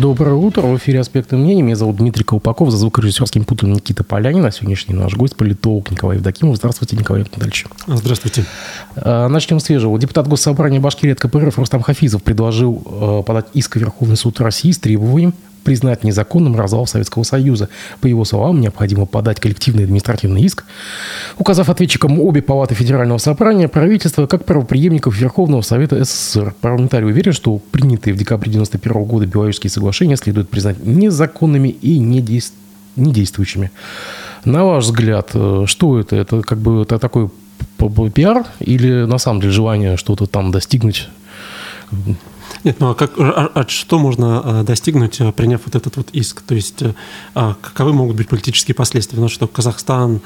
Доброе утро. В эфире «Аспекты мнений». Меня зовут Дмитрий Колпаков. За звукорежиссерским пультом Никита Полянин. А сегодняшний наш гость – политолог Николай Евдокимов. Здравствуйте, Николай Витальевич. Здравствуйте. А, начнем с свежего. Депутат Госсобрания Башкирии от КПРФ Рустам Хафизов предложил э, подать иск в Верховный суд России с требованием признать незаконным развал Советского Союза. По его словам, необходимо подать коллективный административный иск, указав ответчикам обе палаты Федерального собрания правительства как правоприемников Верховного Совета СССР. Парламентарий уверен, что принятые в декабре 1991 года Белорусские соглашения следует признать незаконными и недействующими. На ваш взгляд, э, что это? Это как бы это такой пиар или на самом деле желание что-то там достигнуть? Нет, ну а, как, а, а что можно а, достигнуть, а, приняв вот этот вот иск? То есть а, каковы могут быть политические последствия? Ну что Казахстан,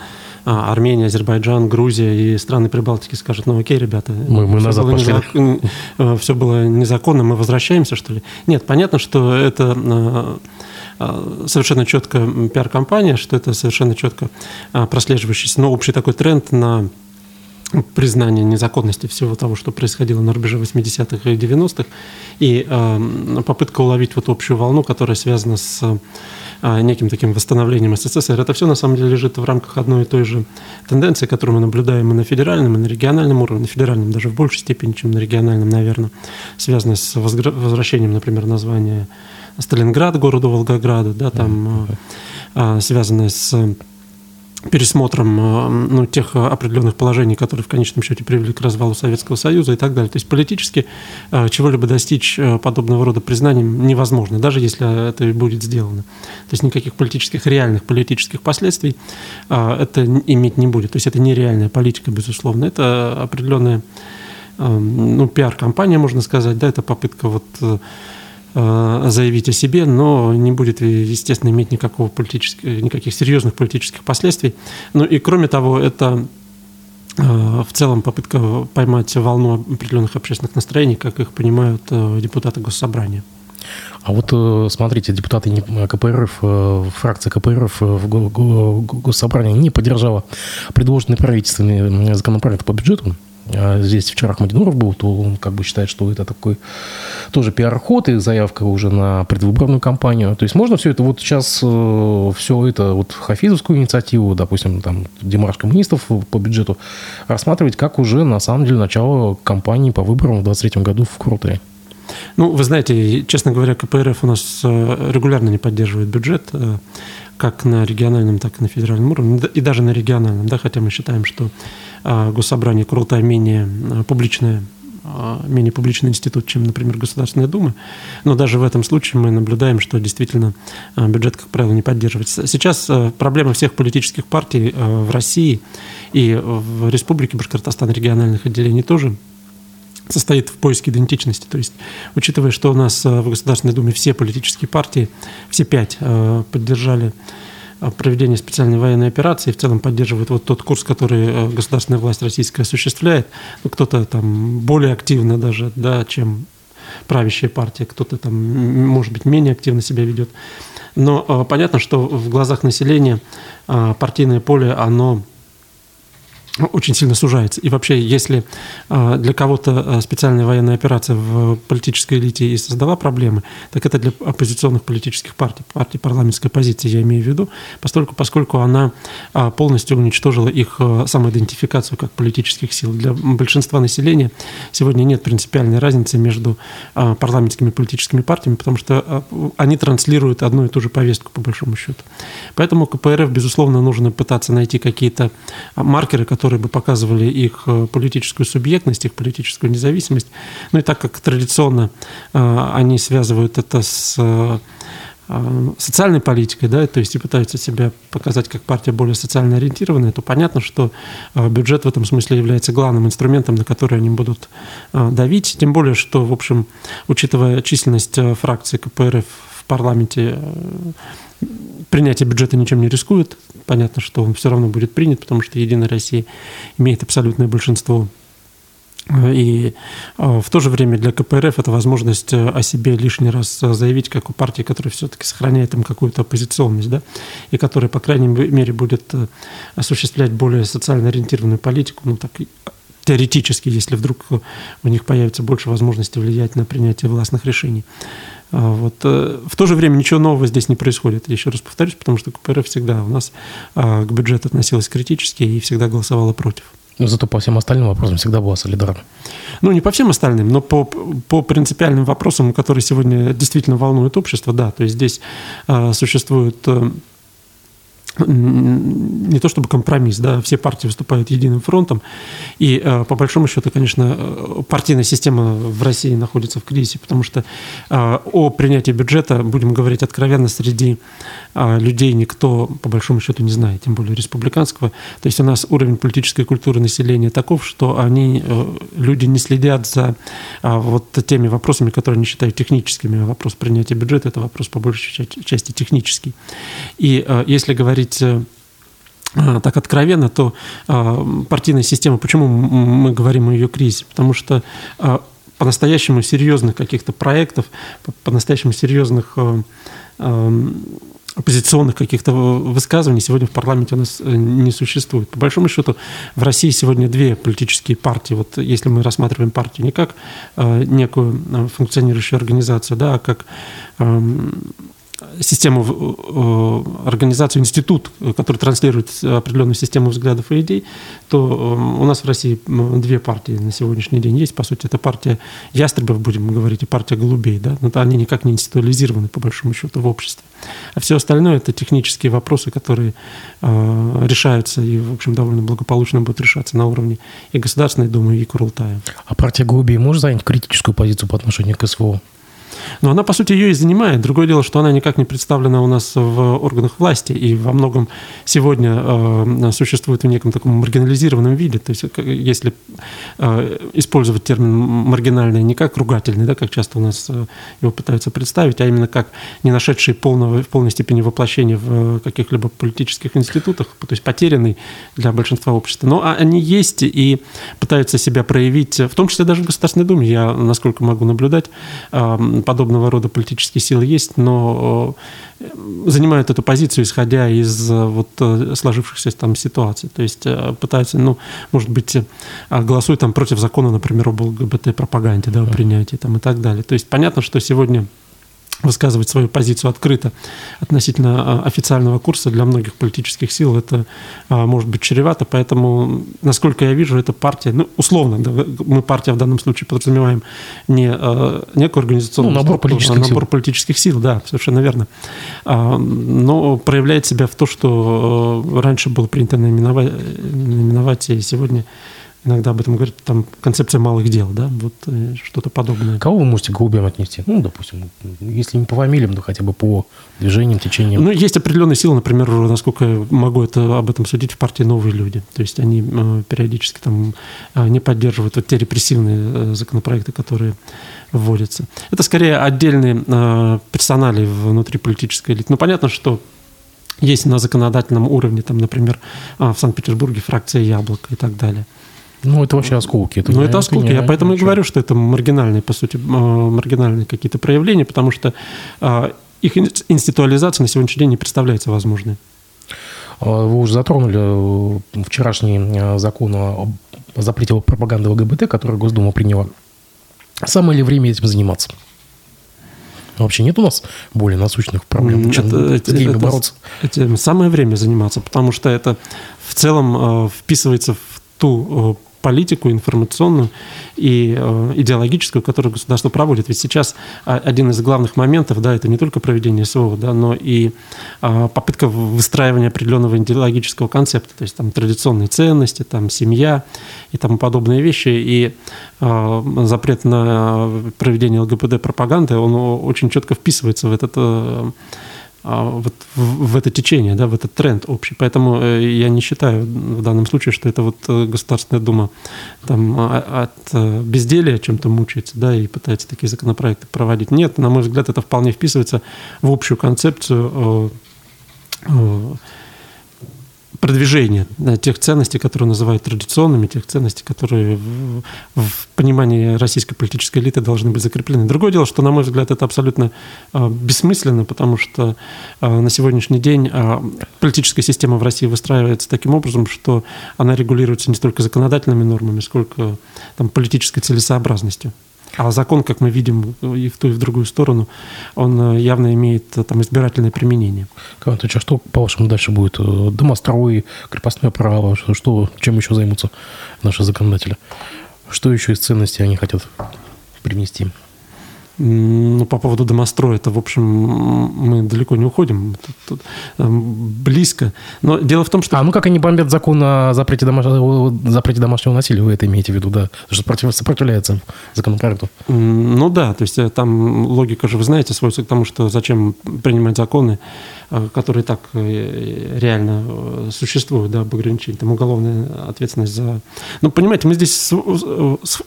а, Армения, Азербайджан, Грузия и страны Прибалтики скажут, ну окей, ребята, мы, мы назад пошли. Незак... Все было незаконно, мы возвращаемся, что ли? Нет, понятно, что это совершенно четко пиар-компания, что это совершенно четко прослеживающийся, но общий такой тренд на признание незаконности всего того, что происходило на рубеже 80-х и 90-х, и э, попытка уловить вот общую волну, которая связана с э, неким таким восстановлением СССР. Это все на самом деле лежит в рамках одной и той же тенденции, которую мы наблюдаем и на федеральном, и на региональном уровне, на федеральном даже в большей степени, чем на региональном, наверное, связанная с возвращением, например, названия Сталинград городу Волгограда, да, там э, связанная с пересмотром э, ну, тех определенных положений, которые в конечном счете привели к развалу Советского Союза и так далее. То есть политически э, чего-либо достичь э, подобного рода признанием невозможно, даже если это будет сделано. То есть никаких политических, реальных политических последствий это иметь не будет. То есть это нереальная политика, безусловно. Это определенная ну, пиар-компания, можно сказать, да, это попытка вот Э, заявить о себе, но не будет, естественно, иметь никакого политических, никаких серьезных политических последствий. Ну и кроме того, это э, в целом попытка поймать волну определенных общественных настроений, как их понимают э, депутаты Госсобрания. А вот смотрите, депутаты КПРФ, фракция КПРФ в Госсобрании не поддержала предложенный правительственный законопроект по бюджету. А здесь вчера Ахмадинуров был, то он как бы считает, что это такой тоже пиар-ход и заявка уже на предвыборную кампанию. То есть можно все это вот сейчас, э, все это вот Хафизовскую инициативу, допустим, там Демарш коммунистов по бюджету рассматривать как уже на самом деле начало кампании по выборам в 2023 году в Крутые. Ну, вы знаете, честно говоря, КПРФ у нас э, регулярно не поддерживает бюджет. Как на региональном, так и на федеральном уровне, и даже на региональном, да, хотя мы считаем, что а, госсобрание Курултай менее а, публичное а, менее публичный институт, чем, например, Государственная Дума. Но даже в этом случае мы наблюдаем, что действительно бюджет, как правило, не поддерживается. Сейчас проблема всех политических партий в России и в Республике Башкортостан региональных отделений тоже состоит в поиске идентичности. То есть, учитывая, что у нас э, в Государственной Думе все политические партии, все пять э, поддержали э, проведение специальной военной операции, в целом поддерживают вот тот курс, который государственная власть российская осуществляет. Ну, кто-то там более активно даже, да, чем правящая партия, кто-то там, может быть, менее активно себя ведет. Но понятно, что в глазах населения партийное поле, оно очень сильно сужается. И вообще, если а, для кого-то а, специальная военная операция в политической элите и создала проблемы, так это для оппозиционных политических партий, партий парламентской оппозиции, я имею в виду, поскольку, поскольку она а, полностью уничтожила их самоидентификацию как политических сил. Для большинства населения сегодня нет принципиальной разницы между парламентскими политическими партиями, потому что они транслируют одну и ту же повестку, по большому счету. Поэтому КПРФ, безусловно, нужно пытаться найти какие-то маркеры, которые которые бы показывали их э, политическую субъектность, их политическую независимость. Ну и так как традиционно э, они связывают это с э, социальной политикой, да, то есть и пытаются себя показать как партия более социально ориентированная, то понятно, что бюджет в этом смысле является главным инструментом, на который они будут давить, тем более, что, в общем, учитывая численность фракций КПРФ в парламенте, принятие бюджета ничем не рискует. Понятно, что он все равно будет принят, потому что «Единая Россия» имеет абсолютное большинство и э, в то же время для КПРФ это возможность э, о себе лишний раз заявить, как у партии, которая все-таки сохраняет там какую-то оппозиционность, да, и которая, по крайней мере, будет э, осуществлять более социально ориентированную политику, ну, так теоретически, если вдруг у них появится больше возможностей влиять на принятие властных решений. А, вот. Э, в то же время ничего нового здесь не происходит. Еще раз повторюсь, потому что КПРФ всегда у нас а, к бюджету относилась критически и всегда голосовала против. Но зато по всем остальным вопросам всегда была солидарна. Ну, не по всем остальным, но по, по принципиальным вопросам, которые сегодня действительно волнуют общество, да. То есть здесь э, существует э, не то чтобы компромисс, да, все партии выступают единым фронтом, и э, по большому счету, конечно, э, партийная система в России находится в кризисе, потому что э, о принятии бюджета, будем говорить откровенно, среди людей никто по большому счету не знает, тем более республиканского. То есть у нас уровень политической культуры населения таков, что они, люди не следят за вот теми вопросами, которые они считают техническими. Вопрос принятия бюджета – это вопрос по большей части технический. И если говорить говорить э, а, так откровенно, то а, партийная система, почему мы говорим о ее кризисе? Потому что по-настоящему серьезных каких-то проектов, по-настоящему серьезных оппозиционных каких-то высказываний сегодня в парламенте у нас э, не существует. По большому счету в России сегодня две политические партии. Вот если мы рассматриваем партию не как некую функционирующую организацию, да, а как систему, э, организацию, институт, который транслирует определенную систему взглядов и идей, то э, у нас в России две партии на сегодняшний день есть. По сути, это партия ястребов, будем говорить, и партия голубей. Да? Но они никак не институализированы, по большому счету, в обществе. А все остальное – это технические вопросы, которые э, решаются и, в общем, довольно благополучно будут решаться на уровне и Государственной Думы, и Курултая. А партия голубей может занять критическую позицию по отношению к СВО? Но она, по сути, ее и занимает. Другое дело, что она никак не представлена у нас в органах власти и во многом сегодня э, существует в неком таком маргинализированном виде. То есть, если э, использовать термин маргинальный не как ругательный, да, как часто у нас э, его пытаются представить, а именно как не нашедший полного, в полной степени воплощения в каких-либо политических институтах, то есть потерянный для большинства общества. Но они есть и пытаются себя проявить, в том числе даже в Государственной Думе, я, насколько могу наблюдать, э, подобного рода политические силы есть, но э, занимают эту позицию, исходя из э, вот э, сложившихся там ситуаций. То есть пытаются, ну, может быть, голосуют там против закона, например, об ЛГБТ-пропаганде, да, о принятии там и так далее. То есть понятно, что сегодня высказывать свою позицию открыто относительно а, официального курса. Для многих политических сил это а, может быть чревато, поэтому, насколько я вижу, эта партия, ну, условно, да, мы партия в данном случае подразумеваем не а, некую организационную ну, набор политических а набор сил. политических сил, да, совершенно верно, но проявляет себя в то, что раньше было принято наименовать, наименовать и сегодня иногда об этом говорят, там концепция малых дел, да, вот э, что-то подобное. Кого вы можете к голубям отнести? Ну, допустим, если не по фамилиям, то хотя бы по движениям, течениям. Ну, есть определенные силы, например, насколько я могу это, об этом судить, в партии «Новые люди». То есть они э, периодически там э, не поддерживают вот те репрессивные законопроекты, которые вводятся. Это скорее отдельные персонали внутри политической элиты. Ну, понятно, что есть на законодательном уровне, там, например, в Санкт-Петербурге фракция «Яблоко» и так далее. Ну, это вообще осколки. Это ну, это осколки. Я поэтому ничего. и говорю, что это маргинальные, по сути, а, маргинальные какие-то проявления, потому что а, их институализация на сегодняшний день не представляется возможной. А, вы уже затронули э, вчерашний закон о запрете пропаганды ЛГБТ, который Госдума приняла. Самое ли время этим заниматься? Вообще нет у нас более насущных проблем, чем это, с геями бороться? Это, самое время заниматься, потому что это в целом вписывается в ту политику информационную и э, идеологическую, которую государство проводит. Ведь сейчас а, один из главных моментов, да, это не только проведение СВО, да, но и а, попытка выстраивания определенного идеологического концепта, то есть там традиционные ценности, там семья и тому подобные вещи. И а, запрет на проведение ЛГБТ-пропаганды, он очень четко вписывается в этот э, вот в, в это течение, да, в этот тренд общий. Поэтому э, я не считаю в данном случае, что это вот э, Государственная Дума там, а, от э, безделия чем-то мучается да, и пытается такие законопроекты проводить. Нет, на мой взгляд, это вполне вписывается в общую концепцию продвижение тех ценностей, которые называют традиционными, тех ценностей, которые в, в понимании российской политической элиты должны быть закреплены. Другое дело, что, на мой взгляд, это абсолютно э, бессмысленно, потому что э, на сегодняшний день э, политическая система в России выстраивается таким образом, что она регулируется не столько законодательными нормами, сколько там, политической целесообразностью. А закон, как мы видим и в ту, и в другую сторону, он э, явно имеет э, там избирательное применение. Иванович, а что, по-вашему, дальше будет? Э, домострой, крепостное право, что, что, чем еще займутся наши законодатели? Что еще из ценностей они хотят привнести? Ну, по поводу домостроя, это, в общем, мы далеко не уходим, тут, тут, близко. Но дело в том, что... А, ну как они бомбят закон о запрете, домаш... запрете домашнего насилия, вы это имеете в виду, да? Что против... сопротивляется законопроекту. Ну да, то есть э, там логика же, вы знаете, сводится к тому, что зачем принимать законы, которые так э, реально э, существуют, да, об ограничении, там уголовная ответственность за... Ну, понимаете, мы здесь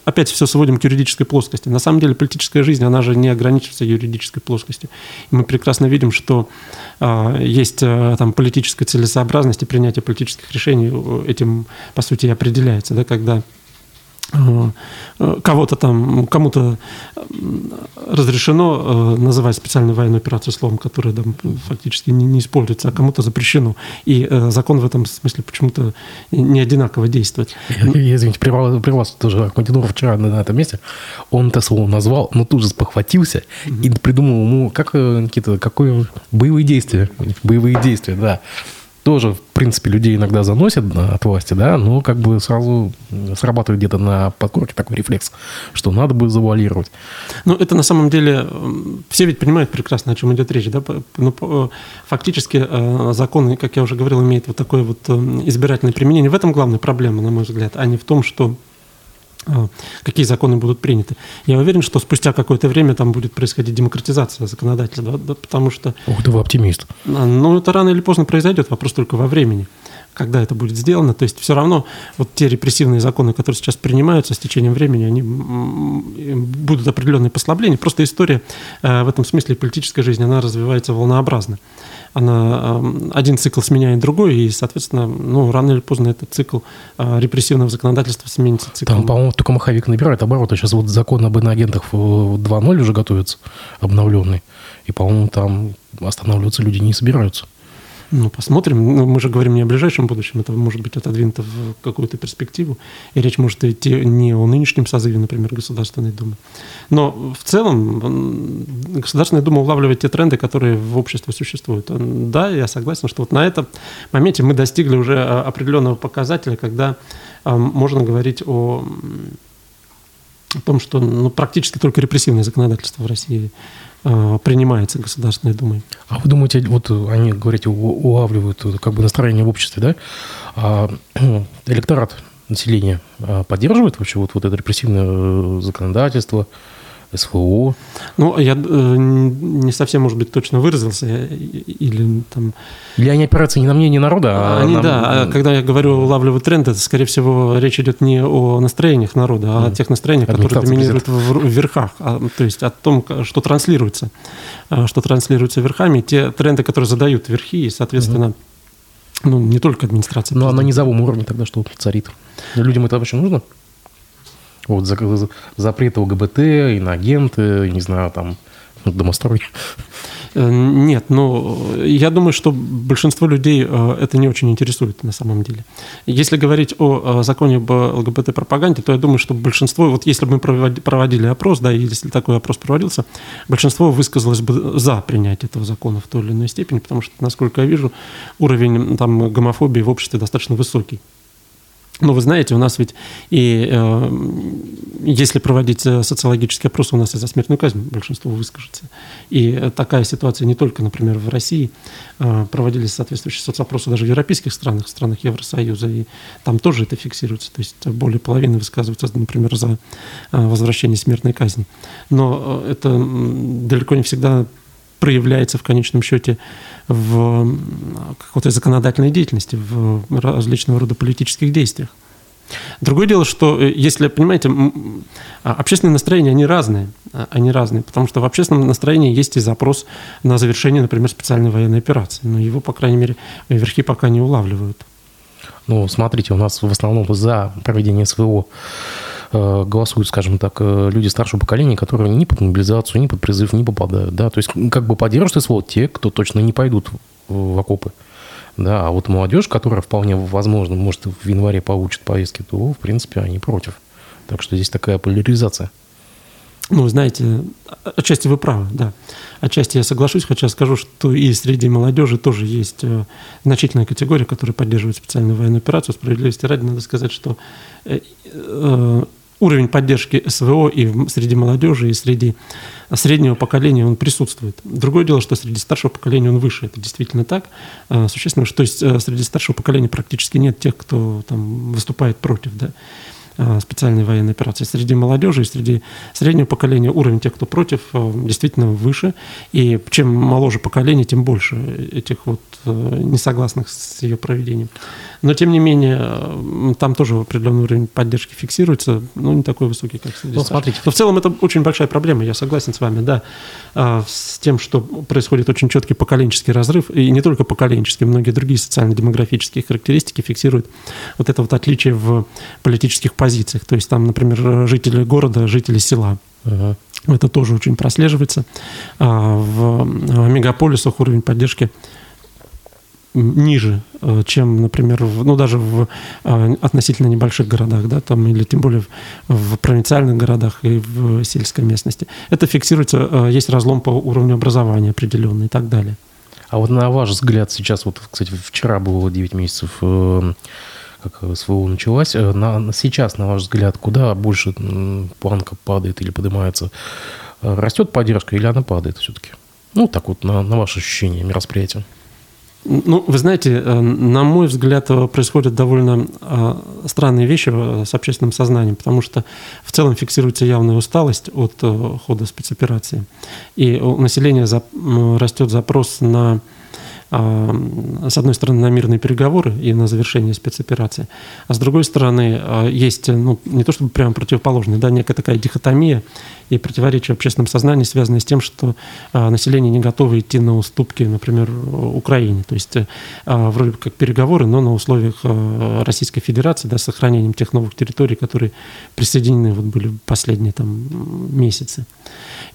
опять все сводим к юридической плоскости. На самом деле политическая жизнь, она же не ограничивается юридической плоскостью. И мы прекрасно видим, что а, есть там политическая целесообразность и принятие политических решений этим, по сути, и определяется, да, когда Э, кого-то там, кому-то разрешено э, называть специальную военную операцию словом, которое там фактически не, не используется, а кому-то запрещено. И э, закон в этом смысле почему-то не одинаково действует. Я, извините, при, при вас тоже Ахмадинуров вчера на, на этом месте, он это слово назвал, но тут же спохватился mm-hmm. и придумал ему, как, Никита, какое боевые действия, боевые действия, да тоже, в принципе, людей иногда заносят от власти, да, но как бы сразу срабатывает где-то на подкорке такой рефлекс, что надо бы завуалировать. Ну, это на самом деле, все ведь понимают прекрасно, о чем идет речь, да, но ну, фактически э, закон, как я уже говорил, имеет вот такое вот э, избирательное применение. В этом главная проблема, на мой взгляд, а не в том, что какие законы будут приняты. Я уверен, что спустя какое-то время там будет происходить демократизация законодательства, да, потому что... Ух ты, вы оптимист. А, ну, это рано или поздно произойдет, вопрос только во времени когда это будет сделано. То есть все равно вот те репрессивные законы, которые сейчас принимаются с течением времени, они будут определенные послабления. Просто история э, в этом смысле политическая жизнь, она развивается волнообразно она, один цикл сменяет другой, и, соответственно, ну, рано или поздно этот цикл а, репрессивного законодательства сменится циклом. Там, по-моему, только маховик набирает обороты. Сейчас вот закон об иноагентах 2.0 уже готовится, обновленный. И, по-моему, там останавливаться люди не собираются. Ну, посмотрим. Ну, мы же говорим не о ближайшем будущем, это может быть отодвинуто в какую-то перспективу. И речь может идти не о нынешнем созыве, например, Государственной Думы. Но в целом Государственная Дума улавливает те тренды, которые в обществе существуют. Да, я согласен, что вот на этом моменте мы достигли уже а, определенного показателя, когда а, можно говорить о о том, что ну, практически только репрессивное законодательство в России принимается Государственной Думой. А вы думаете, вот они, говорите, улавливают как бы настроение в обществе, да? А электорат населения а, поддерживает вообще вот, вот это репрессивное э, законодательство, СВО. Ну, я э, не совсем, может быть, точно выразился. Или там... Или они опираются не на мнение народа, а Они, на... да. А когда я говорю улавливают тренд, это, скорее всего, речь идет не о настроениях народа, а о тех настроениях, которые доминируют в, в верхах. А, то есть о том, что транслируется. А, что транслируется верхами. Те тренды, которые задают верхи, и, соответственно, угу. ну, не только администрация. Ну, а на низовом уровне тогда что царит? Людям это вообще нужно? Вот запреты ЛГБТ, иноагенты, не знаю, там, домострой. Э, нет, но я думаю, что большинство людей э, это не очень интересует на самом деле. Если говорить о законе об ЛГБТ-пропаганде, то я думаю, что большинство, вот если бы мы проводили опрос, да, если такой опрос проводился, большинство высказалось бы за принятие этого закона в той или иной степени, потому что, насколько я вижу, уровень там, гомофобии в обществе достаточно высокий. Но вы знаете, у нас ведь и э, если проводить э, социологический опрос, у нас и за смертную казнь большинство выскажется. И такая ситуация не только, например, в России. Э, проводились соответствующие соцопросы даже в европейских странах, в странах Евросоюза, и там тоже это фиксируется. То есть более половины высказываются, например, за э, возвращение смертной казни. Но э, это далеко не всегда проявляется в конечном счете в какой-то законодательной деятельности, в различного рода политических действиях. Другое дело, что, э, если, понимаете, а, общественные настроения, они разные. А, они разные, потому что в общественном настроении есть и запрос на завершение, например, специальной военной операции. Но его, по крайней мере, верхи пока не улавливают. Ну, смотрите, у нас в основном за проведение СВО голосуют, скажем так, э, люди старшего поколения, которые ни под мобилизацию, ни под призыв не попадают. Да? То есть как бы поддерживают СВО те, кто точно не пойдут в окопы. Да, а вот молодежь, которая вполне возможно, может, в январе получит повестки, то, в принципе, они против. Так что здесь такая поляризация. Ну, знаете, отчасти вы правы, да. Отчасти я соглашусь, хотя скажу, что и среди молодежи тоже есть э, значительная категория, которая поддерживает специальную военную операцию. Справедливости ради надо сказать, что э, э, уровень поддержки СВО и среди молодежи, и среди среднего поколения он присутствует. Другое дело, что среди старшего поколения он выше. Это действительно так. Существенно, что то есть среди старшего поколения практически нет тех, кто там выступает против. Да. Э, специальной военной операции. Среди молодежи и среди среднего поколения уровень тех, кто против, э, действительно выше. И чем моложе поколение, тем больше этих вот э, несогласных с ее проведением. Но, тем не менее, там тоже определенный уровень поддержки фиксируется, но не такой высокий, как среди ну, смотрите. Но в целом это очень большая проблема, я согласен с вами, да, с тем, что происходит очень четкий поколенческий разрыв, и не только поколенческий, многие другие социально-демографические характеристики фиксируют вот это вот отличие в политических позициях позициях. То есть там, например, жители города, жители села. Ага. Это тоже очень прослеживается. А в мегаполисах уровень поддержки ниже, э, чем, например, в, ну даже в э, относительно небольших городах, да, там или тем более в, в провинциальных городах и в сельской местности. Это фиксируется, э, есть разлом по уровню образования определенный и так далее. А вот на ваш взгляд сейчас, вот, кстати, вчера было 9 месяцев как СВО началась. Э, на, сейчас, на ваш взгляд, куда больше планка падает или поднимается? Э, растет поддержка или она падает все-таки? Ну, так вот, на, на ваше ощущение, мероприятия. Ну, вы знаете, э, на мой взгляд, происходят довольно странные вещи с общественным сознанием, потому что в целом фиксируется явная усталость от хода спецоперации. И у населения растет запрос на с одной стороны, на мирные переговоры и на завершение спецоперации, а с другой стороны, а, есть, ну, не то чтобы прямо противоположные, да, некая такая дихотомия и противоречие в общественном сознании, связанное с тем, что а, население не готово идти на уступки, например, Украине. То есть вроде как переговоры, но на условиях Российской Федерации, да, с сохранением тех новых территорий, которые присоединены вот были последние там месяцы.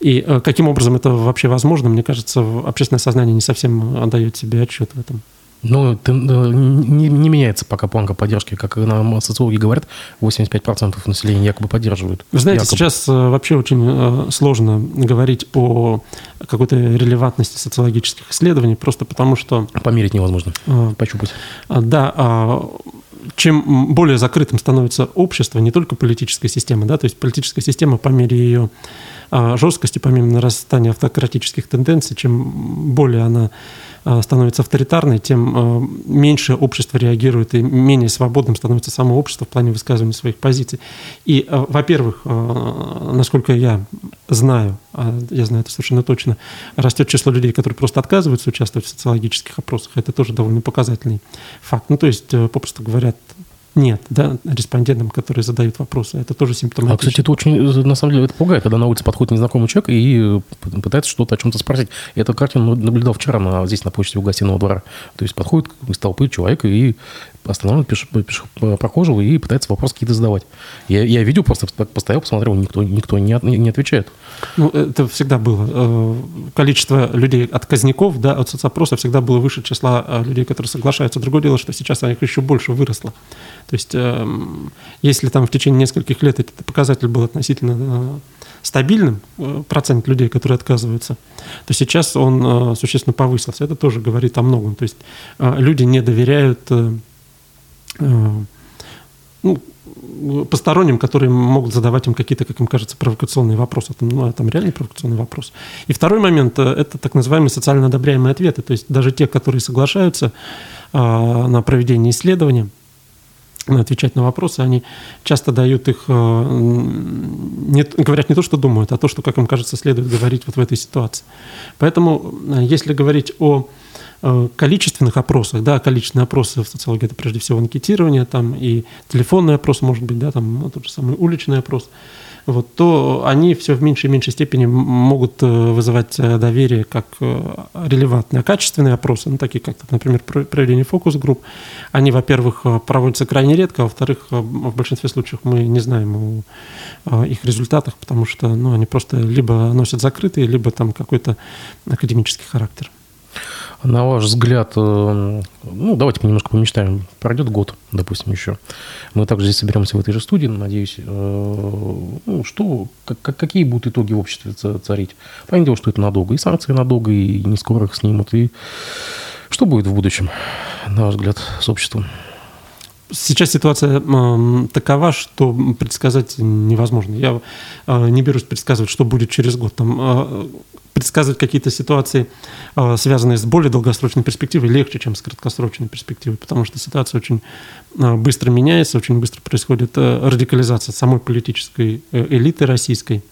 И каким образом это вообще возможно, мне кажется, общественное сознание не совсем отдает себе отчет в этом. Ну, ты, не, не меняется пока планка поддержки. Как нам социологи говорят, 85% населения якобы поддерживают. Вы знаете, якобы. сейчас э, вообще очень э, сложно говорить о какой-то релевантности социологических исследований, просто потому что... Померить невозможно, а, пощупать. Да, а, чем более закрытым становится общество, не только политическая система, да, то есть политическая система по мере ее жесткости, помимо нарастания автократических тенденций, чем более она становится авторитарной, тем а, меньше общество реагирует и менее свободным становится само общество в плане высказывания своих позиций. И, во-первых, насколько я знаю, я знаю это совершенно точно, растет число людей, которые просто отказываются участвовать в социологических опросах. Это тоже довольно показательный факт. Ну, то есть, попросту говоря, нет, да, респондентам, которые задают вопросы. Это тоже симптоматично. А, кстати, это очень, на самом деле, это пугает, когда на улице подходит незнакомый человек и пытается что-то о чем-то спросить. Я эту картину наблюдал вчера на, здесь, на почте у гостиного двора. То есть подходит из толпы человек и останавливает пеш, пеш, прохожего и пытается вопросы какие-то задавать. Я, я видел, просто постоял, посмотрел, никто, никто не, не отвечает. Ну, это всегда было. Э, количество людей отказников, да, от соцопроса всегда было выше числа э, людей, которые соглашаются. Другое дело, что сейчас их еще больше выросло. То есть, эм, если там в течение нескольких лет этот показатель был относительно э, стабильным, процент людей, которые отказываются, то сейчас он существенно повысился. Это тоже говорит о многом. То есть люди не доверяют ну, посторонним, которые могут задавать им какие-то, как им кажется, провокационные вопросы. Это, ну, там реальный провокационный вопрос. И второй момент э, – это так называемые социально одобряемые ответы. То есть даже те, которые соглашаются а, на проведение исследования, отвечать на вопросы, они часто дают их, э, говорят не то, что думают, а то, что, как им кажется, следует говорить вот в этой ситуации. Поэтому, э, если говорить о Э, количественных опросах, да, количественные опросы в социологии это прежде всего анкетирование, там и телефонный опрос может быть, да, там ну, тот же самый уличный опрос. вот, то они все в меньшей и меньшей степени могут вызывать доверие как релевантные, качественные опросы, ну, такие как, например, проявление фокус-групп. Они, во-первых, проводятся крайне редко, а во-вторых, в большинстве случаев мы не знаем о их результатах, потому что ну, они просто либо носят закрытые, либо там какой-то академический характер. На ваш взгляд, э, ну, давайте немножко помечтаем. Пройдет год, допустим, еще. Мы также здесь соберемся в этой же студии, надеюсь. Э, ну, что, как, какие будут итоги в обществе царить? Понятное дело, что это надолго. И санкции надолго, и не скоро их снимут. И что будет в будущем, на ваш взгляд, с обществом? Сейчас ситуация э, такова, что предсказать невозможно. Я э, не берусь предсказывать, что будет через год. Там, э, предсказывать какие-то ситуации, э, связанные с более долгосрочной перспективой, легче, чем с краткосрочной перспективой, потому что ситуация очень э, быстро меняется, очень быстро происходит э, радикализация самой политической э, элиты российской.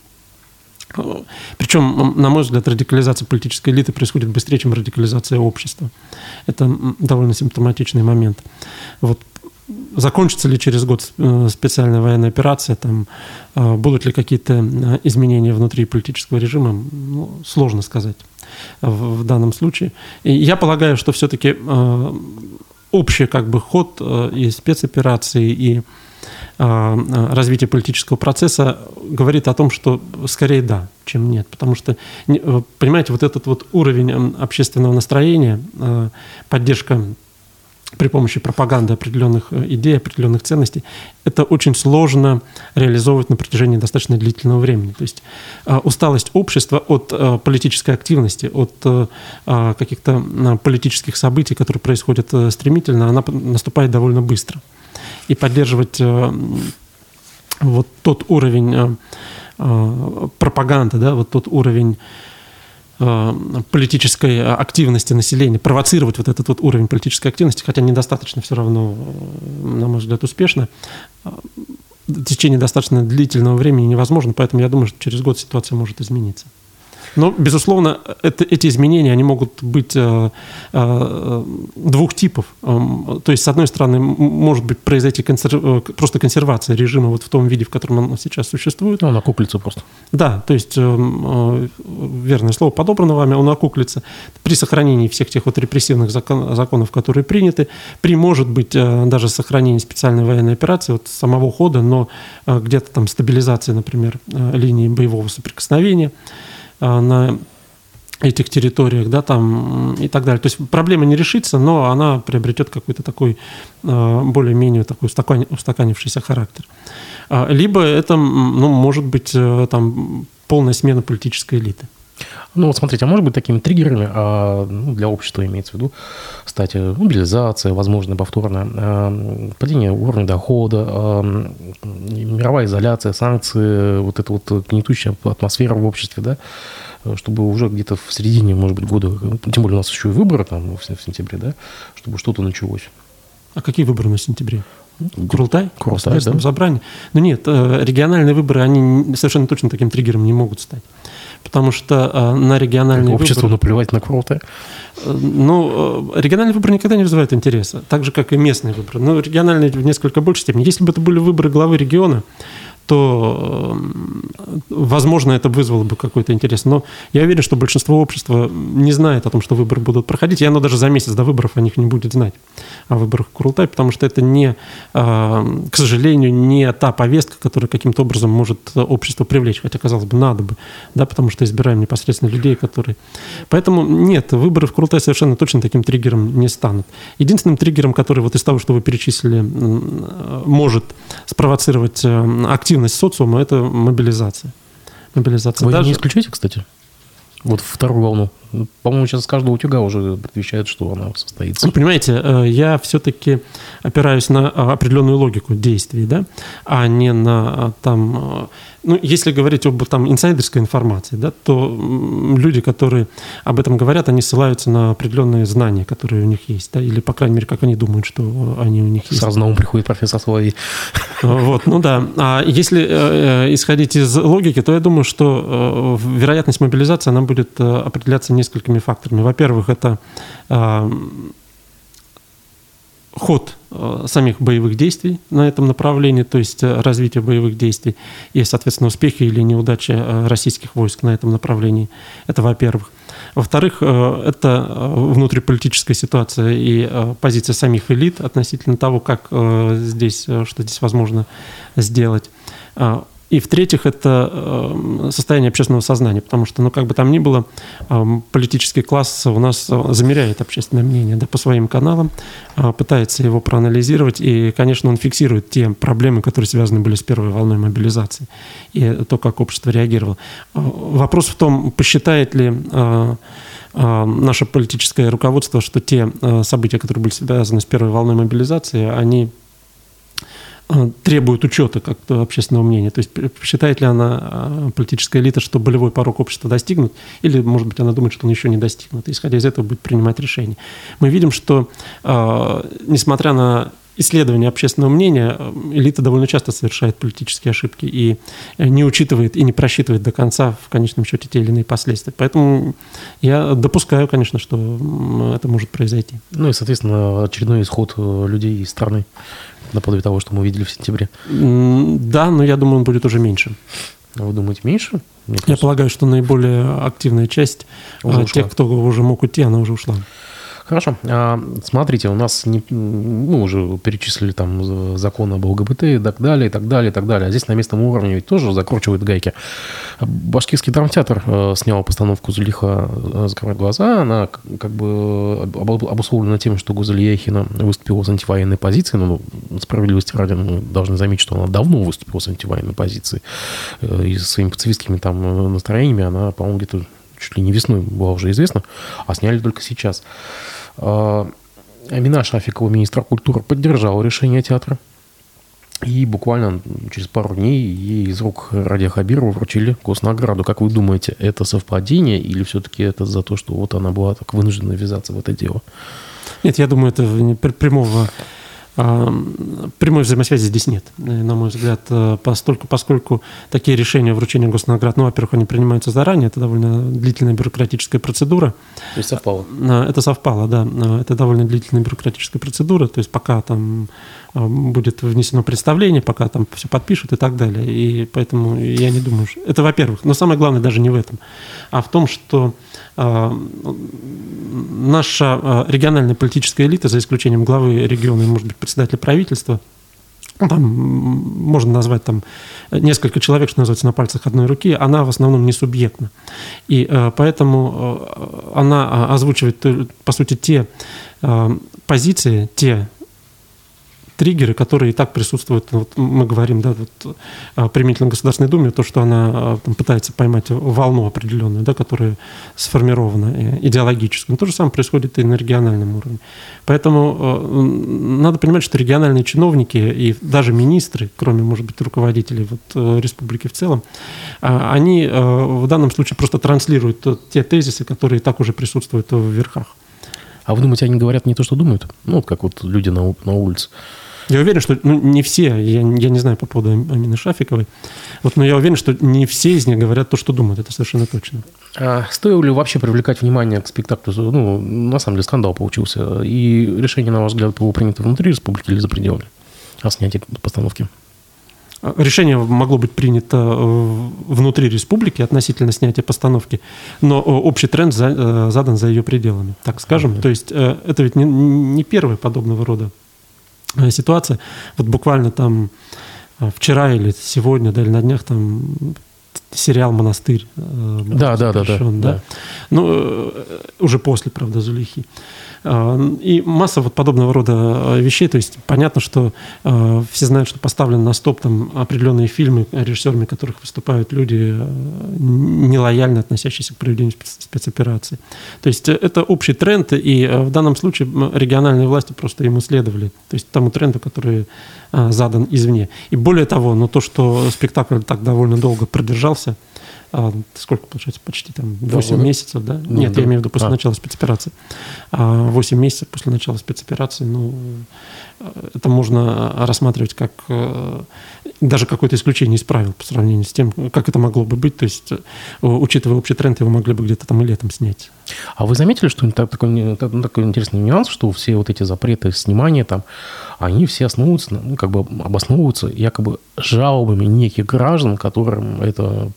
Причем, на мой взгляд, радикализация политической элиты происходит быстрее, чем радикализация общества. Это довольно симптоматичный момент. Вот закончится ли через год э, специальная военная операция, там, э, будут ли какие-то э, изменения внутри политического режима, ну, сложно сказать в, данном случае. И я полагаю, что все-таки общий как бы ход и спецоперации, и развитие политического процесса говорит о том, что скорее да, чем нет. Потому что, понимаете, вот этот вот уровень общественного настроения, поддержка при помощи пропаганды определенных э, идей, определенных ценностей, это очень сложно реализовывать на протяжении достаточно длительного времени. То есть э, усталость общества от э, политической активности, от каких-то политических событий, которые происходят стремительно, она наступает довольно быстро. И поддерживать вот тот уровень пропаганды, да, вот тот уровень Э, политической активности населения, провоцировать вот этот вот уровень политической активности, хотя недостаточно все равно, э, на мой взгляд, успешно, э, в течение достаточно длительного времени невозможно, поэтому я думаю, что через год ситуация может измениться. Но, безусловно, это, эти изменения, они могут быть э, э, двух типов. Эм, то есть, с одной стороны, может быть произойти консер... Э, просто консервация режима вот в том виде, в котором он сейчас существует. Ну, он окуклится просто. Да, то есть, э, верное слово подобрано вами, он окуклится при сохранении всех тех вот репрессивных закон, законов, которые приняты, при, может быть, э, даже сохранении специальной военной операции, вот самого хода, но э, где-то там стабилизация, например, линии боевого соприкосновения, на этих территориях, да, там и так далее. То есть проблема не решится, но она приобретет какой-то такой э, более-менее такой устаканившийся характер. А, либо это, ну, может быть, э, там полная смена политической элиты. Ну вот смотрите, а может быть такими триггерами а, ну, для общества имеется в виду, кстати, мобилизация, возможно, повторная, а, падение уровня дохода, а, мировая изоляция, санкции, вот эта вот гнетущая атмосфера в обществе, да, чтобы уже где-то в середине, может быть, года, тем более у нас еще и выборы там в сентябре, да, чтобы что-то началось. А какие выборы на сентябре? Курултай? Курултай, да. Собрание. Ну нет, э, региональные выборы, они совершенно точно таким триггером не могут стать потому что э, на региональные как обществу выборы... наплевать на квоты? Э, ну, э, региональные выборы никогда не вызывают интереса, так же, как и местные выборы. Но региональные в несколько большей степени. Если бы это были выборы главы региона, то, возможно, это вызвало бы какой-то интерес. Но я уверен, что большинство общества не знает о том, что выборы будут проходить, и оно даже за месяц до выборов о них не будет знать, о выборах Курултай, потому что это не, а, к сожалению, не та повестка, которая каким-то образом может общество привлечь, хотя, казалось бы, надо бы, да, потому что избираем непосредственно людей, которые... Поэтому нет, выборы в Курултай совершенно точно таким триггером не станут. Единственным триггером, который вот из того, что вы перечислили, может спровоцировать э, активность активность социума – это мобилизация. Мобилизация. Вы Даже... не исключаете, кстати? Вот вторую волну. По-моему, сейчас с каждого утюга уже предвещают, что она состоится. Вы понимаете, э, я все-таки опираюсь на э, определенную логику действий, да, а не на э, там ну, если говорить об там, инсайдерской информации, да, то люди, которые об этом говорят, они ссылаются на определенные знания, которые у них есть, да, или, по крайней мере, как они думают, что они у них есть. Сразу на ум приходит профессор Соловей. Вот, ну да. А если э, исходить из логики, то я думаю, что э, вероятность мобилизации, она будет э, определяться несколькими факторами. Во-первых, это ход э, самих боевых действий на этом направлении, то есть э, развитие боевых действий и, соответственно, успехи или неудачи э, российских войск на этом направлении. Это во-первых. Во-вторых, это внутриполитическая ситуация и позиция самих элит относительно того, как здесь, что здесь возможно сделать. И в-третьих, это э, состояние общественного сознания, потому что, ну, как бы там ни было, э, политический класс у нас э, замеряет общественное мнение да, по своим каналам, пытается его проанализировать, и, конечно, он фиксирует те проблемы, которые связаны были с первой волной мобилизации, и то, как общество реагировало. Вопрос в том, посчитает ли наше политическое руководство, что те события, которые были связаны с первой волной мобилизации, они Э, требует учета как общественного мнения. То есть считает ли она, э, политическая элита, что болевой порог общества достигнут, или, может быть, она думает, что он еще не достигнут. И, исходя из этого будет принимать решение. Мы видим, что, э, несмотря на исследования общественного мнения, элита довольно часто совершает политические ошибки и не учитывает и не просчитывает до конца в конечном счете те или иные последствия. Поэтому я допускаю, конечно, что это может произойти. Ну и, соответственно, очередной исход людей из страны наподобие того, что мы увидели в сентябре? Да, но я думаю, он будет уже меньше. А вы думаете, меньше? Я полагаю, что наиболее активная часть уже тех, ушла. кто уже мог уйти, она уже ушла. Хорошо. А, смотрите, у нас не, мы уже перечислили там закон об ЛГБТ и так далее, и так далее, и так далее. А здесь на местном уровне ведь тоже закручивают гайки. Башкирский драмтеатр э, снял постановку «Зулиха э, закрывает глаза». Она как бы обусловлена тем, что Гузель Яхина выступила с антивоенной позицией. Но ну, справедливости ради мы должны заметить, что она давно выступила с антивоенной позицией. Э, и своими пацифистскими там настроениями она, по-моему, где-то чуть ли не весной была уже известна, а сняли только сейчас. А, Амина Шафикова, министр культуры, поддержала решение театра. И буквально через пару дней ей из рук Радия Хабирова вручили госнаграду. Как вы думаете, это совпадение или все-таки это за то, что вот она была так вынуждена ввязаться в это дело? Нет, я думаю, это прямого прямой взаимосвязи здесь нет, на мой взгляд, э, поскольку, поскольку такие решения вручения госнаград, ну, во-первых, они принимаются заранее, это довольно длительная бюрократическая процедура. То есть совпало? А, это совпало, да. А, это довольно длительная бюрократическая процедура, то есть пока там будет внесено представление, пока там все подпишут и так далее. И поэтому я не думаю, что... Это, во-первых. Но самое главное даже не в этом, а в том, что э, наша э, региональная политическая элита, за исключением главы региона и, может быть, председателя правительства, там можно назвать там несколько человек, что называется, на пальцах одной руки, она в основном не субъектна. И э, поэтому э, она озвучивает, по сути, те э, позиции, те триггеры, которые и так присутствуют, вот мы говорим, да, вот, а, применительно Государственной Думе, то, что она а, там, пытается поймать волну определенную, да, которая сформирована э, идеологически. Но то же самое происходит и на региональном уровне. Поэтому э, надо понимать, что региональные чиновники и даже министры, кроме, может быть, руководителей вот, э, республики в целом, а, они в данном случае просто транслируют те тезисы, которые и так уже присутствуют в верхах. А вы думаете, они говорят не то, что думают? Ну, как вот люди на, на улице. Я уверен, что ну, не все, я, я не знаю по поводу Амины Шафиковой, вот, но я уверен, что не все из них говорят то, что думают, это совершенно точно. А стоило ли вообще привлекать внимание к спектаклю? Ну, на самом деле скандал получился. И решение, на ваш взгляд, было принято внутри республики или за пределами о снятии постановки? Решение могло быть принято э, внутри республики относительно снятия постановки, но э, общий тренд э, задан за ее пределами, так скажем. То есть это ведь не, не первое подобного рода ситуация. Вот буквально там э, вчера или сегодня, да, или на днях там сериал «Монастырь». Э, да, да, да, да, да. Ну, уже после, правда, «Зулихи». А, и масса вот подобного рода а, вещей. То есть понятно, что а, все знают, что поставлены на стоп там определенные фильмы, режиссерами которых выступают люди, нелояльно относящиеся к проведению спецоперации. То есть это общий тренд, и в данном случае региональные власти просто ему следовали. То есть тому тренду, который задан извне. И более того, но то, что спектакль так довольно долго продержался, а, сколько получается, почти там 8 да, месяцев, да? Ну, Нет, да. я имею в виду после а. начала спецоперации. А 8 месяцев после начала спецоперации, ну, это можно рассматривать как э, даже какое-то исключение из правил по сравнению с тем, как это могло бы быть. То есть, э, учитывая общий тренд, его могли бы где-то там и летом снять. А вы заметили, что такой, такой интересный нюанс, что все вот эти запреты снимания там, они все основываются, ну, как бы обосновываются якобы жалобами неких граждан, которым это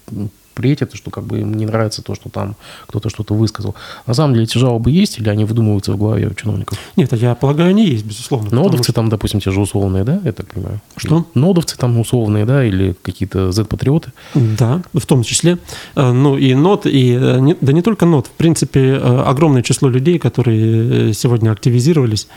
претят, что как бы им не нравится то, что там кто-то что-то высказал. На самом деле эти жалобы есть или они выдумываются в голове у чиновников? Нет, я полагаю, они есть, безусловно. Нодовцы что... там, допустим, те же условные, да, я так понимаю? Что? Нодовцы там условные, да, или какие-то Z-патриоты? Да, в том числе. Э, ну и нот, и э, да не только нот, в принципе, э, огромное число людей, которые сегодня активизировались,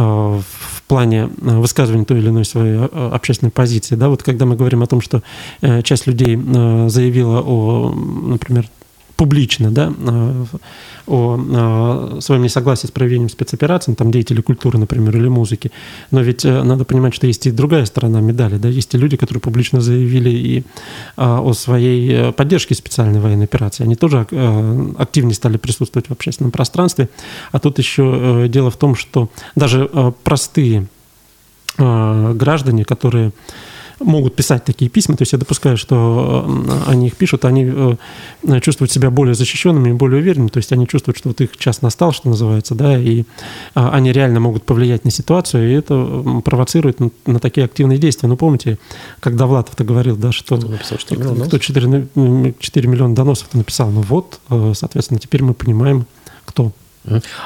в плане э, высказывания той или иной своей э, общественной позиции. Да, вот когда мы говорим о том, что э, часть людей заявила о, например, публично, да, о своем несогласии с проведением спецопераций, ну, там деятели культуры, например, или музыки. Но ведь надо понимать, что есть и другая сторона медали, да, есть и люди, которые публично заявили и о своей поддержке специальной военной операции. Они тоже активнее стали присутствовать в общественном пространстве. А тут еще дело в том, что даже простые граждане, которые могут писать такие письма, то есть я допускаю, что э, они их пишут, они э, чувствуют себя более защищенными и более уверенными, то есть они чувствуют, что вот их час настал, что называется, да, и а, они реально могут повлиять на ситуацию, и это провоцирует на такие активные действия. Ну, помните, когда Влатов-то говорил, да, что, кто, написал, что кто 4, 4 миллиона доносов-то написал, ну вот, э, соответственно, теперь мы понимаем, кто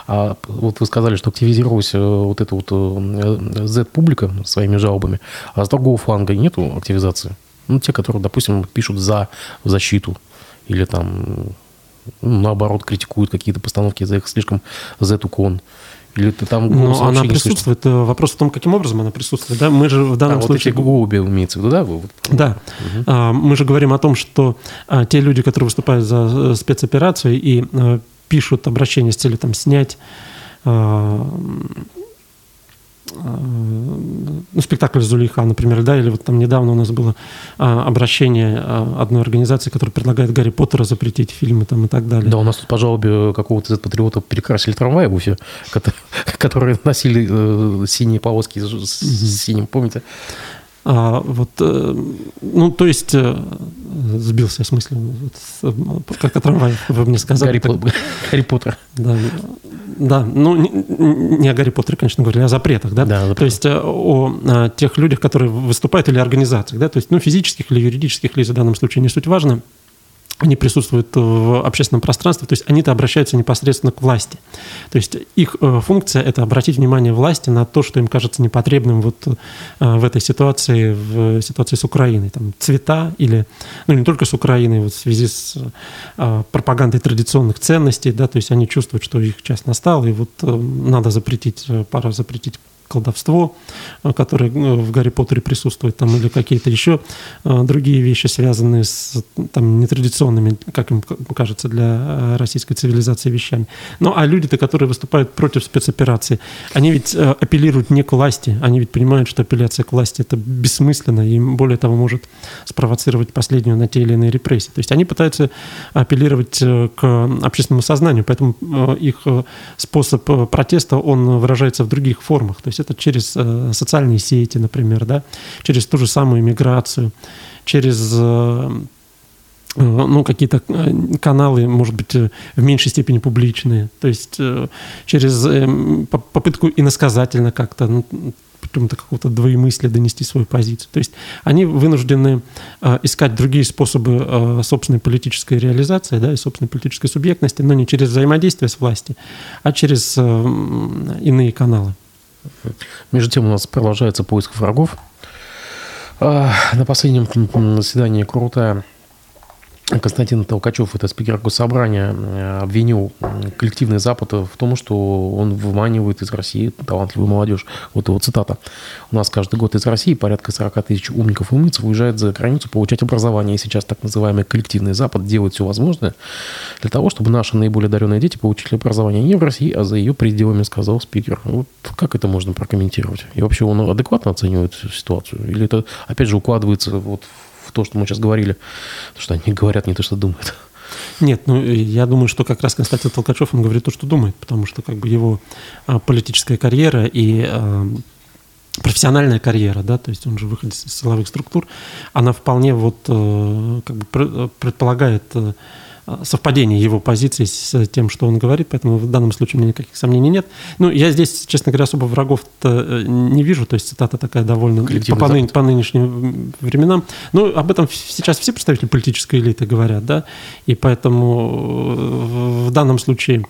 а вот вы сказали, что активизировалась э, вот эта вот э, Z-публика своими жалобами, а с другого фланга нету активизации? Ну, те, которые, допустим, пишут за защиту или там ну, наоборот критикуют какие-то постановки за их слишком Z-уклон. Или ты там Но она присутствует. Слышно? Э, вопрос в том, каким образом она присутствует. Да? Мы же в данном а, случае... Вот эти голуби имеется в виду, да? Вот. Да. Угу. Мы же говорим о том, что а, те люди, которые выступают за спецоперацию и пишут обращение с целью там снять э, э, ну, спектакль Зулейха, например, да, или вот там недавно у нас было а, обращение а, одной организации, которая предлагает Гарри Поттера запретить фильмы там и так далее. Да, у нас тут по жалобе какого-то патриота перекрасили трамвай в Уфе, которые носили э, синие полоски с синим, помните? А, вот, э, ну, то есть, э, сбился я с мыслью, вот, как о трамвае, вы мне сказали. Гарри, так, Гарри Поттер. Да, да, ну, не, не о Гарри Поттере, конечно, говорили, а о запретах, да? да то есть, э, о, о тех людях, которые выступают, или организациях, да, то есть, ну, физических или юридических лиц в данном случае не суть важно, они присутствуют в общественном пространстве, то есть они-то обращаются непосредственно к власти. То есть их э, функция – это обратить внимание власти на то, что им кажется непотребным вот э, в этой ситуации, в ситуации с Украиной. Там цвета или, ну не только с Украиной, вот в связи с э, пропагандой традиционных ценностей, да, то есть они чувствуют, что их час настал, и вот надо запретить, пора запретить колдовство, э, которое э, в Гарри Поттере присутствует, там, или какие-то еще э, другие вещи, связанные с там, нетрадиционными, как им кажется, для российской цивилизации вещами. Ну, а люди-то, которые выступают против спецоперации, они ведь апеллируют не к власти, они ведь понимают, что апелляция к власти – это бессмысленно, и более того, может спровоцировать последнюю на те или иные репрессии. То есть они пытаются апеллировать к общественному сознанию, поэтому их способ протеста, он выражается в других формах. То есть есть это через э, социальные сети, например, да, через ту же самую миграцию, через э, э, ну, какие-то каналы, может быть, в меньшей степени публичные, то есть через попытку иносказательно как-то, ну, путем какого-то двоемыслия донести свою позицию. То есть они вынуждены искать другие способы собственной политической реализации да, и собственной политической субъектности, но не через взаимодействие с властью, а через иные каналы. Между тем у нас продолжается поиск врагов. А, на последнем заседании Крутая Константин Толкачев, это спикер Госсобрания, э, обвинил коллективный Запад в том, что он выманивает из России талантливую молодежь. Вот его цитата. «У нас каждый год из России порядка 40 тысяч умников и умниц уезжает за границу получать образование. И сейчас так называемый коллективный Запад делает все возможное для того, чтобы наши наиболее одаренные дети получили образование не в России, а за ее пределами», сказал спикер. Вот как это можно прокомментировать? И вообще он адекватно оценивает ситуацию? Или это, опять же, укладывается вот в то, что мы сейчас говорили, потому что они говорят не то, что думают. Нет, ну я думаю, что как раз Константин Толкачев, он говорит то, что думает, потому что как бы его а, политическая карьера и а, профессиональная карьера, да, то есть он же выходит из силовых структур, она вполне вот э, как бы предполагает э, совпадение его позиции с тем, что он говорит, поэтому в данном случае у меня никаких сомнений нет. Ну, я здесь, честно говоря, особо врагов э, не вижу, то есть цитата такая довольно по, по, ны, по нынешним временам. Ну, об этом сейчас все представители политической элиты говорят, да, и поэтому в данном случае,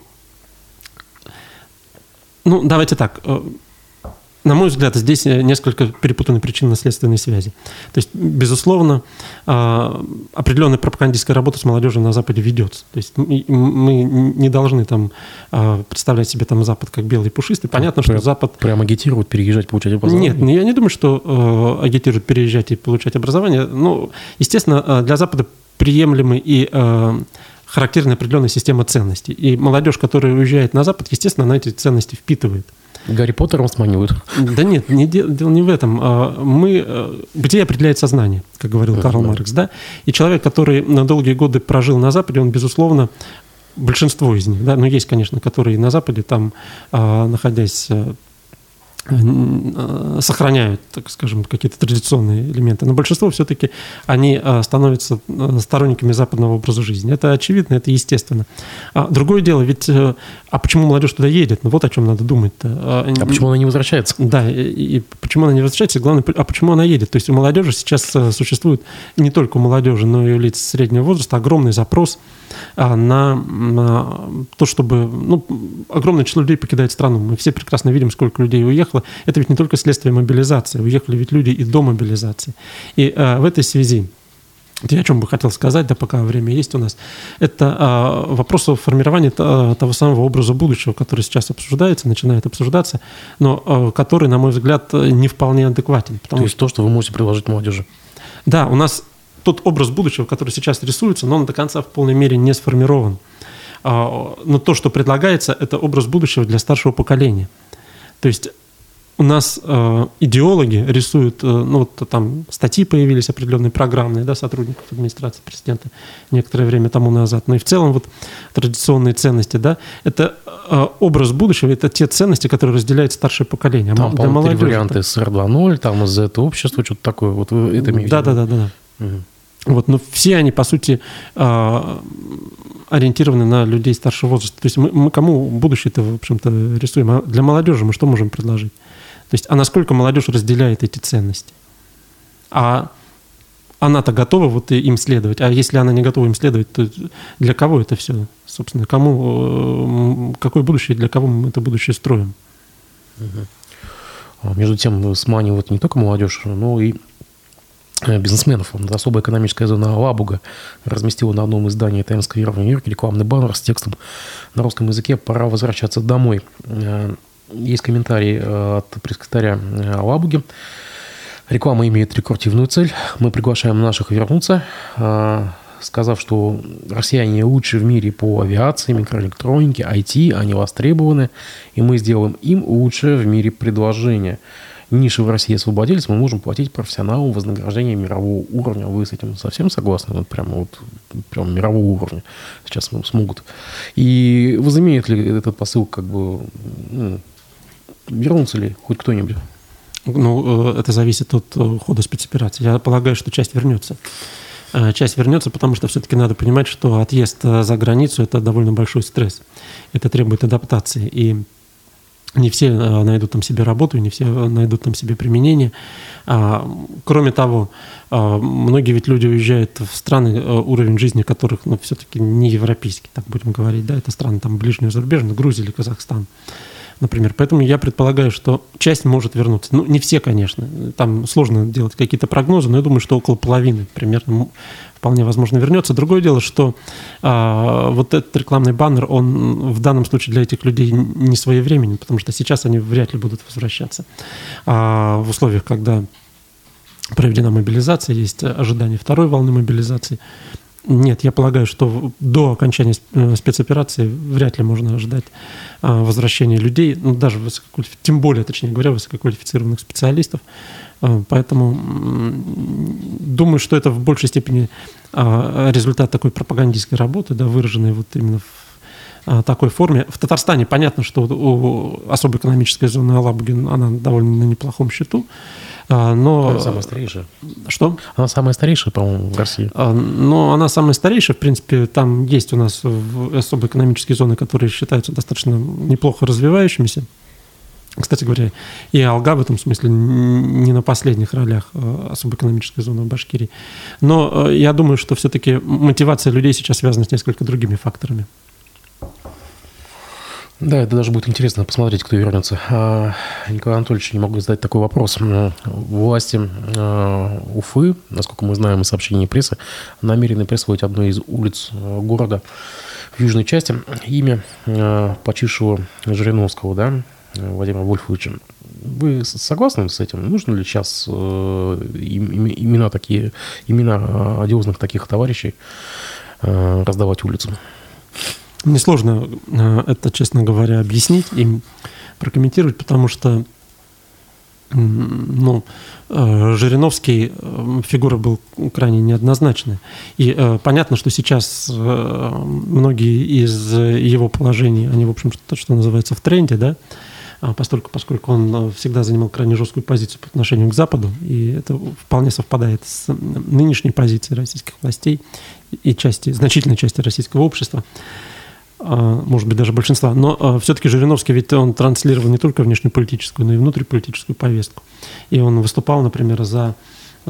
ну, давайте так, на мой взгляд, здесь несколько перепутаны причинно-следственные связи. То есть, безусловно, а, определенная пропагандистская работа с молодежью на Западе ведется. То есть мы не должны там а, представлять себе там Запад как белый пушистый. Понятно, прям, что Запад... Прям агитирует переезжать, получать образование? Нет, я не думаю, что э, агитируют переезжать и получать образование. Ну, естественно, для Запада приемлемы и э, характерная определенная система ценностей. И молодежь, которая уезжает на Запад, естественно, она эти ценности впитывает. Гарри Поттером сманивают. Да нет, не, дело не в этом. А, мы, э, где определяет сознание, как говорил uh Карл Маркс, да? И человек, который на долгие годы прожил на Западе, он, безусловно, большинство из них, да, но есть, конечно, которые на Западе, там, а, находясь Э, сохраняют, так скажем, какие-то традиционные элементы. Но большинство все-таки они э, становятся э, сторонниками западного образа жизни. Это очевидно, это естественно. А другое дело, ведь а почему молодежь туда едет? Ну вот о чем надо думать-то. А, а почему она не возвращается? Да, и, и почему она не возвращается, и главное, а почему она едет? То есть у молодежи сейчас существует, не только у молодежи, но и у лиц среднего возраста, огромный запрос на, на то, чтобы... Ну, огромное число людей покидает страну. Мы все прекрасно видим, сколько людей уехало. Это ведь не только следствие мобилизации. Уехали ведь люди и до мобилизации. И а, в этой связи я о чем бы хотел сказать, да пока время есть у нас, это а, вопрос о формировании того самого образа будущего, который сейчас обсуждается, начинает обсуждаться, но а, который, на мой взгляд, не вполне адекватен. Потому то есть что... то, что вы можете предложить молодежи? Да, у нас тот образ будущего, который сейчас рисуется, но он до конца в полной мере не сформирован. А, но то, что предлагается, это образ будущего для старшего поколения. То есть у нас э, идеологи рисуют, э, ну вот там статьи появились определенные программные, да, сотрудников администрации президента некоторое время тому назад, но и в целом вот традиционные ценности, да, это э, образ будущего, это те ценности, которые разделяет старшее поколение. Там, для молодежи, варианты СР 2.0, там из этого общества, что-то такое, вот вы это имеете да, да, да, да, да. Вот, но все они, по сути, а, ориентированы на людей старшего возраста. То есть мы, мы кому будущее-то, в общем-то, рисуем? А для молодежи мы что можем предложить? То есть, а насколько молодежь разделяет эти ценности? А она-то готова вот им следовать. А если она не готова им следовать, то для кого это все? Собственно, кому, э, какое будущее, для кого мы это будущее строим? Угу. Между тем, сманивают не только молодежь, но и бизнесменов. Особая экономическая зона Лабуга разместила на одном из зданий Таймс Сквера в Нью-Йорке рекламный баннер с текстом на русском языке «Пора возвращаться домой». Э, есть комментарий э, от пресс-секретаря Лабуги. Реклама имеет рекурсивную цель. Мы приглашаем наших вернуться, сказав, что россияне лучше в мире по авиации, микроэлектронике, IT, они востребованы, и мы сделаем им лучшее в мире предложение – ниши в России освободились, мы можем платить профессионалам вознаграждение мирового уровня. Вы с этим совсем согласны? Вот прямо вот прям мирового уровня сейчас смогут. И возымеет ли этот посыл как бы ну, вернутся ли хоть кто-нибудь? Ну, э, это зависит от э, хода спецоперации. Я полагаю, что часть вернется. Э, часть вернется, потому что все-таки надо понимать, что отъезд за границу – это довольно большой стресс. Это требует адаптации. И не все э, найдут там себе работу, не все найдут там себе применение. А, кроме того, а, многие ведь люди уезжают в страны, э, уровень жизни которых ну, все-таки не европейский, так будем говорить, да, это страны там ближнего зарубежья, Грузия или Казахстан например. Поэтому я предполагаю, что часть может вернуться. Ну, не все, конечно. Там сложно делать какие-то прогнозы, но я думаю, что около половины примерно вполне возможно вернется. Другое дело, что а, вот этот рекламный баннер, он в данном случае для этих людей не своевременен, потому что сейчас они вряд ли будут возвращаться. А, в условиях, когда проведена мобилизация, есть ожидание второй волны мобилизации. Нет, я полагаю, что до окончания э, спецоперации вряд ли можно ожидать а, возвращения людей, ну, даже высококвалифицированных, тем более, точнее говоря, высококвалифицированных специалистов. А, поэтому думаю, что это в большей степени а, результат такой пропагандистской работы, да, выраженной вот именно в такой форме. В Татарстане понятно, что у особой экономической зоны Алабуги она довольно на неплохом счету. А, но... Она самая старейшая. Что? Она самая старейшая, по-моему, в России. А, но она самая старейшая. В принципе, там есть у нас особо экономические зоны, которые считаются достаточно неплохо развивающимися. Кстати говоря, и Алга в этом смысле не на последних ролях а, особо экономической зоны в Башкирии. Но я думаю, что все-таки мотивация людей сейчас связана с несколько другими факторами. Да, это даже будет интересно посмотреть, кто вернется. А, Николай Анатольевич, не могу задать такой вопрос. Власти а, Уфы, насколько мы знаем из сообщений прессы, намерены присвоить одной из улиц а, города в южной части имя почившего Жириновского, да, Владимира Вольфовича. Вы согласны с этим? Нужно ли сейчас имена такие, имена одиозных таких товарищей раздавать улицам? Мне сложно э, это, честно говоря, объяснить и прокомментировать, потому что ну, э, Жириновский э, фигура был крайне неоднозначная. И понятно, что сейчас многие из его положений, они, в общем, то, что называется в тренде, да, а поскольку, поскольку он всегда занимал крайне жесткую позицию по отношению к Западу, и это вполне совпадает с нынешней позицией российских властей и части, значительной части российского общества. А, может быть, даже большинства. Но а, все-таки Жириновский ведь он транслировал не только внешнеполитическую, но и внутриполитическую повестку. И он выступал, например, за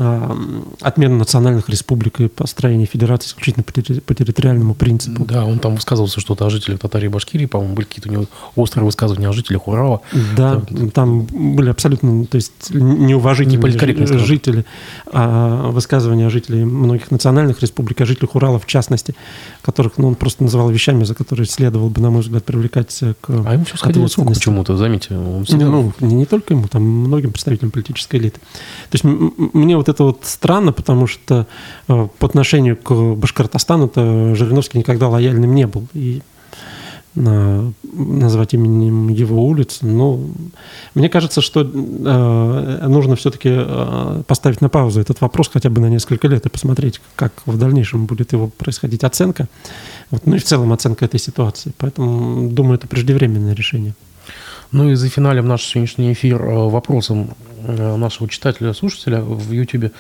Э, отмену национальных республик и построение федерации исключительно по территориальному принципу. Да, он там высказывался что-то о жителях Татарии и Башкирии, по-моему, были какие-то у него острые высказывания о жителях Урала. Да, там, там были абсолютно, то есть неуважительные жители, а высказывания о жителях многих национальных республик, о жителях Урала в частности, которых ну, он просто называл вещами, за которые следовало бы, на мой взгляд, привлекать к А ему все сходило с рук почему-то, заметьте. Он ну, не, не только ему, там многим представителям политической элиты. То есть мне вот это вот странно, потому что э, по отношению к Башкортостану-то Жириновский никогда лояльным не был. И на, назвать именем его улиц. Но мне кажется, что э, нужно все-таки э, поставить на паузу этот вопрос хотя бы на несколько лет и посмотреть, как в дальнейшем будет его происходить оценка. Вот, ну и в целом оценка этой ситуации. Поэтому, думаю, это преждевременное решение. Ну и за финалем наш сегодняшний эфир э, вопросом э, нашего читателя-слушателя в YouTube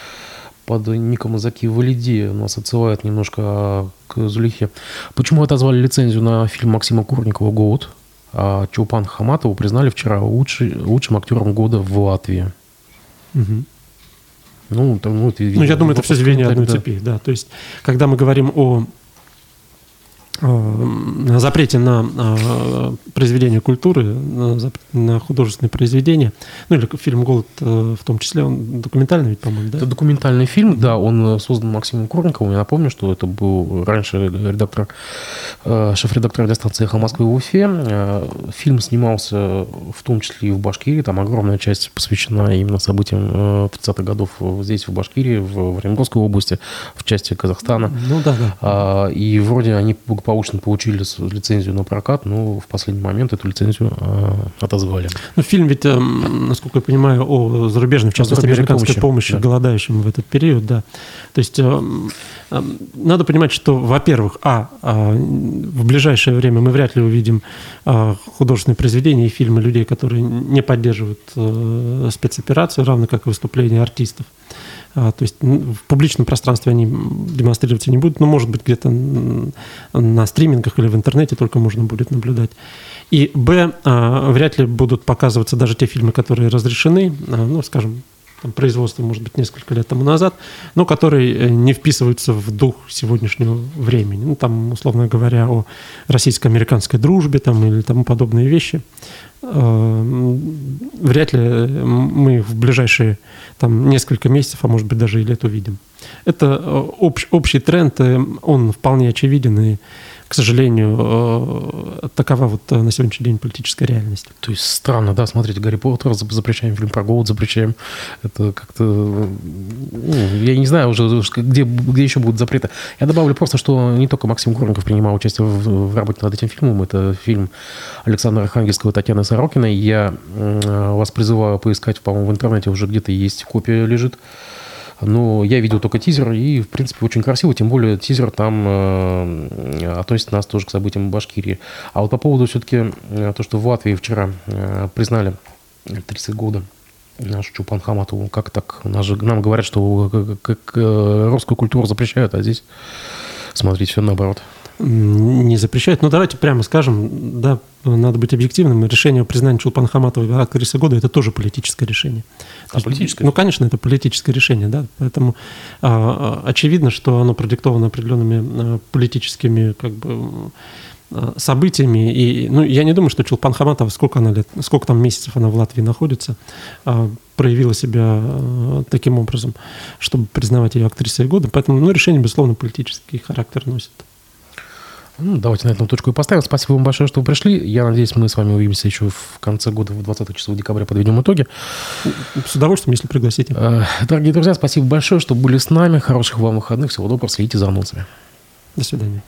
под ником Заки Валиди нас отсылает немножко к Зулихе. Почему отозвали лицензию на фильм Максима Курникова «Голод», а Чулпан Хаматову признали вчера лучший, лучшим актером года в Латвии? Угу. Ну, там, ну, это, ну, я думаю, это все звенья одной да. цепи. Да. То есть, когда мы говорим о запрете на э, произведение культуры, на художественные произведения, ну или фильм «Голод» э, в том числе, он документальный ведь, по-моему, да? Это документальный фильм, да, он создан Максимом Курниковым, я напомню, что это был раньше редактор, шеф-редактор радиостанции «Эхо Москвы» в Уфе. Фильм снимался в том числе и в Башкирии, там огромная часть посвящена именно событиям 30-х годов здесь, в Башкирии, в Оренбургской области, в части Казахстана. Ну да, да. А, и вроде они благополучно получили лицензию на прокат, но в последний момент эту лицензию э, отозвали. Ну, фильм ведь, э, насколько я понимаю, о зарубежной, в частности, американской помощи, помощи да. голодающим в этот период, да. То есть э, э, надо понимать, что, во-первых, а, э, в ближайшее время мы вряд ли увидим э, художественные произведения и фильмы людей, которые не поддерживают э, спецоперацию, равно как и выступления артистов. А, то есть в публичном пространстве они демонстрироваться не будут, но, может быть, где-то на стримингах или в интернете только можно будет наблюдать. И, б, а, вряд ли будут показываться даже те фильмы, которые разрешены, а, ну, скажем, там, производство, может быть, несколько лет тому назад, но которые э, не вписываются в дух сегодняшнего времени. Ну, там, условно говоря, о российско-американской дружбе там, или тому подобные вещи. Э, вряд ли мы в ближайшие там, несколько месяцев, а может быть даже и лет увидим. Это э, общ, общий тренд, он вполне очевиден, и к сожалению, э, такова вот э, на сегодняшний день политическая реальность. То есть странно, да, смотрите, Гарри Поттер запрещаем, фильм про голод запрещаем. Это как-то... Ну, я не знаю уже, где, где еще будут запреты. Я добавлю просто, что не только Максим Горников принимал участие в, в работе над этим фильмом. Это фильм Александра Архангельского и Татьяны Сорокиной. Я вас призываю поискать, по-моему, в интернете уже где-то есть копия лежит. Но я видел только тизер, и, в принципе, очень красиво, тем более тизер там э, относит нас тоже к событиям Башкирии. А вот по поводу все-таки э, то, что в Латвии вчера э, признали 30 года нашу Чупан как так? Нас же, нам говорят, что как, как, э, русскую культуру запрещают, а здесь, смотрите, все наоборот не запрещают. Но давайте прямо скажем, да, надо быть объективным. Решение о признании Чулпан Хаматовой актрисы года – это тоже политическое решение. А политическое? Ну, конечно, это политическое решение, да. Поэтому а, а очевидно, что оно продиктовано определенными а, политическими как бы, а, событиями. И, ну, я не думаю, что Чулпан Хаматова, сколько она лет, сколько там месяцев она в Латвии находится, проявила себя таким образом, чтобы признавать ее актрисой года. Поэтому, ну, решение, безусловно, политический характер носит. Ну, давайте на этом точку и поставим. Спасибо вам большое, что вы пришли. Я надеюсь, мы с вами увидимся еще в конце года, в 20 число декабря подведем итоги. С удовольствием, если пригласите. Э, дорогие друзья, спасибо большое, что были с нами. Хороших вам выходных. Всего доброго. Следите за анонсами. До свидания.